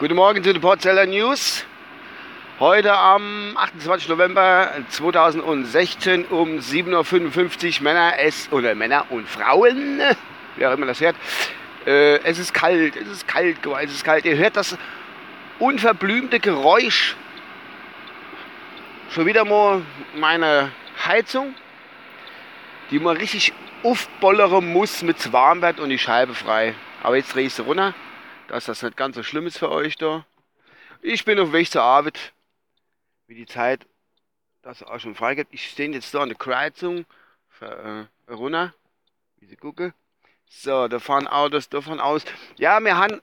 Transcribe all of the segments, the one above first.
Guten Morgen zu den Porzeller News. Heute am 28. November 2016 um 7.55 Uhr Männer es, oder Männer und Frauen, wie auch immer das hört. Äh, es ist kalt, es ist kalt, es ist kalt. Ihr hört das unverblümte Geräusch. Schon wieder mal meine Heizung, die man richtig aufbollern muss, mit warm wird und die Scheibe frei. Aber jetzt drehe ich sie runter, dass das nicht ganz so schlimm ist für euch da. Ich bin auf dem Weg zur Arbeit, wie die Zeit das auch schon freigibt. Ich stehe jetzt da an der Kreuzung für, äh, runter, wie sie gucke. So, da fahren Autos davon aus. Ja, wir haben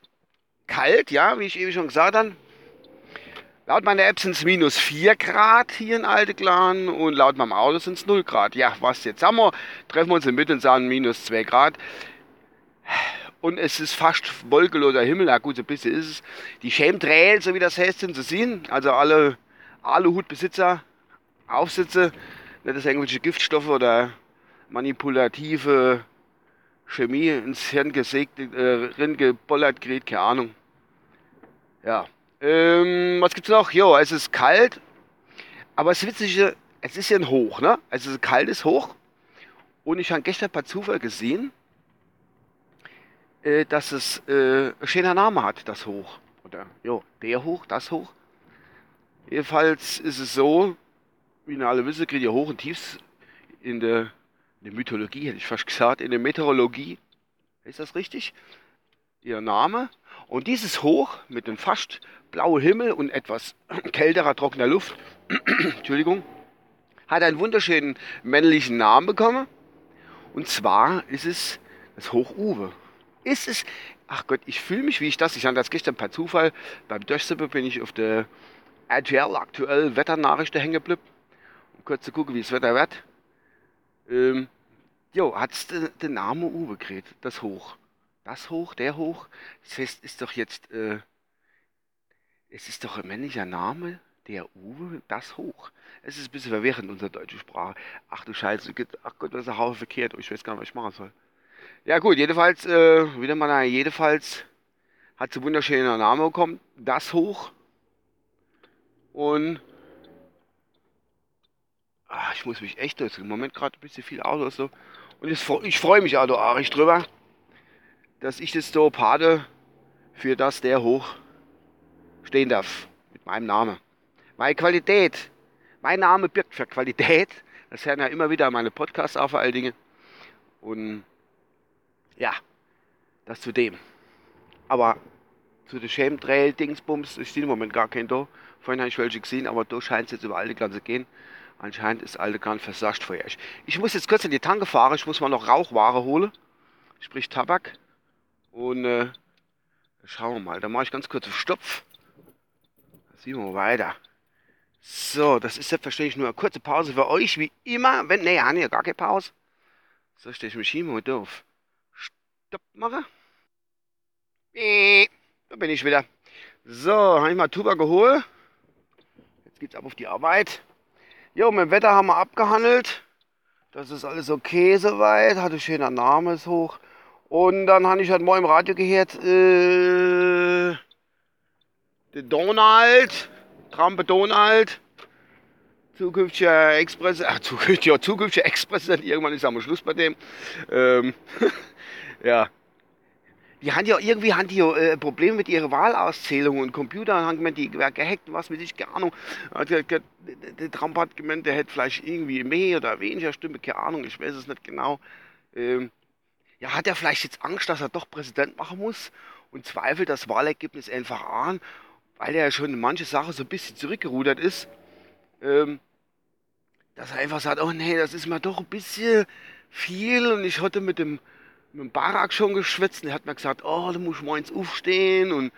kalt, ja, wie ich eben schon gesagt habe. Laut meiner App sind es minus 4 Grad hier in Alteklan und laut meinem Auto sind es 0 Grad. Ja, was jetzt haben wir? Treffen wir uns in Mitte und sagen minus 2 Grad. Und es ist fast wolkenloser Himmel. Ja gut, so ein bisschen ist es. Die Chemtrail, so wie das heißt, sind zu sehen. Also alle Aluhutbesitzer, Aufsitze, nicht dass irgendwelche Giftstoffe oder manipulative Chemie ins Hirn gesägt, äh, gebollert gerät, keine Ahnung. Ja, ähm, was gibt's noch? Jo, es ist kalt, aber das Witzige, es ist ja ein Hoch, ne? Also es ist kalt ist hoch. Und ich habe gestern per Zufall gesehen, äh, dass es äh, ein schöner Name hat, das Hoch. Oder, jo, der Hoch, das Hoch. Jedenfalls ist es so, wie ihr alle wissen, kriegt ihr Hoch und Tiefs in der, in der Mythologie, hätte ich fast gesagt, in der Meteorologie. Ist das richtig? Ihr Name. Und dieses Hoch mit dem fast blauen Himmel und etwas kälterer, trockener Luft, Entschuldigung, hat einen wunderschönen männlichen Namen bekommen. Und zwar ist es das Hoch Uwe. Ist es, ach Gott, ich fühle mich, wie ich das, ich habe das gestern per Zufall, beim Durchsippe bin ich auf der RTL aktuell Wetternachrichten hängen geblieben, um kurz zu gucken, wie das Wetter wird. Ähm, jo, hat es den Namen Uwe gekriegt, das Hoch das hoch, der hoch. Das heißt, ist doch jetzt, äh, es ist doch ein männlicher Name, der Uwe, das hoch. Es ist ein bisschen verwirrend, unsere deutsche Sprache. Ach du Scheiße, ach Gott, das ist ein Haufen verkehrt. Ich weiß gar nicht, was ich machen soll. Ja gut, jedenfalls, äh, wieder mal, jedenfalls hat sie wunderschöner Name bekommen. Das hoch. Und ach, ich muss mich echt durch. Im Moment gerade ein bisschen viel Auto so. Und ich, ich freue mich also arg drüber dass ich das so Pate für das der hoch stehen darf. Mit meinem Namen. Meine Qualität. Mein Name birgt für Qualität. Das hören ja immer wieder meine Podcasts auf, vor allen Dingen. Und ja, das zu dem. Aber zu den Chemtrail-Dingsbums ist im Moment gar kein da. Vorhin habe ich welche gesehen, aber da scheint es jetzt über alle Ganze gehen. Anscheinend ist alle ganz versascht für euch. Ich muss jetzt kurz in die Tanke fahren. Ich muss mal noch Rauchware holen. Sprich Tabak. Und äh, schauen wir mal. Da mache ich ganz kurz auf Stopf. Sehen wir weiter. So, das ist selbstverständlich nur eine kurze Pause für euch, wie immer. Wenn, ne, ja, nee, gar keine Pause. So, stehe ich mich hier mal auf Stopp mache. Da bin ich wieder. So, habe ich mal Tuba geholt. Jetzt geht's ab auf die Arbeit. Jo, mit dem Wetter haben wir abgehandelt. Das ist alles okay soweit. Hatte schöner Name ist hoch. Und dann habe ich halt mal im Radio gehört, äh, der Donald, Trump Donald, zukünftiger Express, ach, zukünftiger, zukünftiger Ex-Präsident, irgendwann ist am Schluss bei dem. Ähm, ja. Die haben ja irgendwie haben die ja, äh, Probleme mit ihrer Wahlauszählung und Computer haben gemeint, die wäre gehackt und was mit ich, keine Ahnung. Der, der, der Trump hat gemeint, der hätte vielleicht irgendwie mehr oder weniger Stimme, keine Ahnung, ich weiß es nicht genau. Ähm, ja, hat er vielleicht jetzt Angst, dass er doch Präsident machen muss und zweifelt das Wahlergebnis einfach an, weil er ja schon in manche Sachen so ein bisschen zurückgerudert ist, ähm, dass er einfach sagt, oh nee, das ist mir doch ein bisschen viel und ich hatte mit dem, mit dem Barak schon geschwätzt und er hat mir gesagt, oh, du musst morgens aufstehen und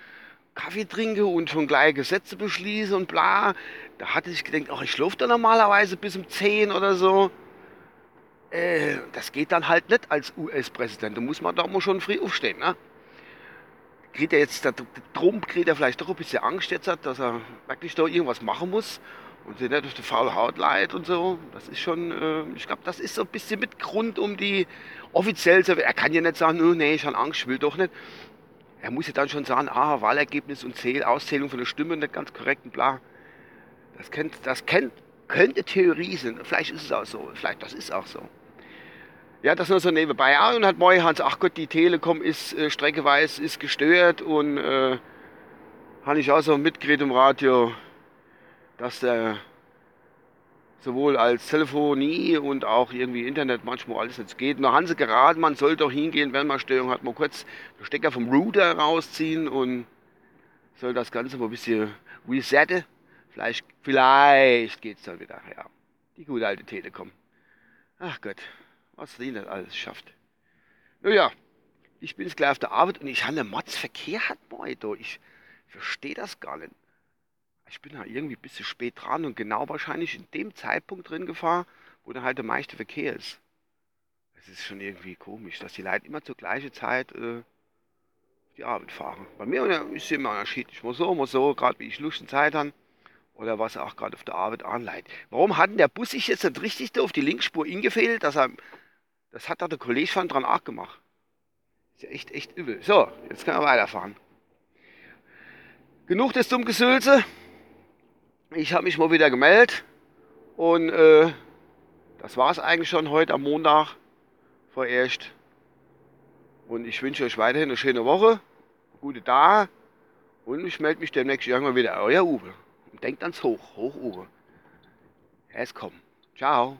Kaffee trinken und schon gleich Gesetze beschließen und bla. Da hatte ich gedacht, ach, ich schlafe da normalerweise bis um 10 oder so. Äh, das geht dann halt nicht als US-Präsident. Da muss man da mal schon früh aufstehen. Ne? Kriegt er jetzt, der, Trump kriegt er vielleicht doch ein bisschen Angst jetzt, dass er wirklich da irgendwas machen muss und sich nicht auf die faule Haut leidet und so. Das ist schon, äh, ich glaube, das ist so ein bisschen mit Grund, um die, offiziell, er kann ja nicht sagen, oh, nee, ich habe Angst, ich will doch nicht. Er muss ja dann schon sagen, ah, Wahlergebnis und Zähl, Auszählung von der Stimme nicht ganz korrekt und bla. Das, kennt, das kennt, könnte Theorie sein. Vielleicht ist es auch so. Vielleicht das ist auch so. Ja, das nur so nebenbei. Ah, und hat morgen Hans, ach Gott, die Telekom ist äh, streckeweise ist gestört und äh, habe ich auch so mitgekriegt im Radio, dass der sowohl als Telefonie und auch irgendwie Internet manchmal alles nicht geht. Nur haben sie geraten, man soll doch hingehen, wenn man Störung hat, mal kurz den Stecker vom Router rausziehen und soll das Ganze mal ein bisschen resetten. Vielleicht, vielleicht geht es dann wieder. Ja, die gute alte Telekom. Ach Gott, was die alles schafft. Naja, ich bin jetzt gleich auf der Arbeit und ich habe einen Mordsverkehr hat heute. Ich verstehe das gar nicht ich bin da irgendwie ein bisschen spät dran und genau wahrscheinlich in dem Zeitpunkt drin gefahren, wo dann halt der meiste Verkehr ist. Es ist schon irgendwie komisch, dass die Leute immer zur gleichen Zeit äh, die Arbeit fahren. Bei mir ist es immer unterschiedlich. Mal so, mal so, gerade wie ich Lust und Zeit habe. Oder was auch gerade auf der Arbeit anleitet. Warum hat denn der Bus sich jetzt nicht richtig auf die Linksspur ingefehlt? Dass er, das hat da der Kollege von dran auch gemacht. Ist ja echt, echt übel. So, jetzt können wir weiterfahren. Genug des Dummgesülze ich habe mich mal wieder gemeldet und äh, das war es eigentlich schon heute am Montag vorerst. Und ich wünsche euch weiterhin eine schöne Woche, gute Tage und ich melde mich demnächst irgendwann wieder. Euer Uwe. Und denkt ans Hoch, Hoch Uwe. Ist kommen. Ciao.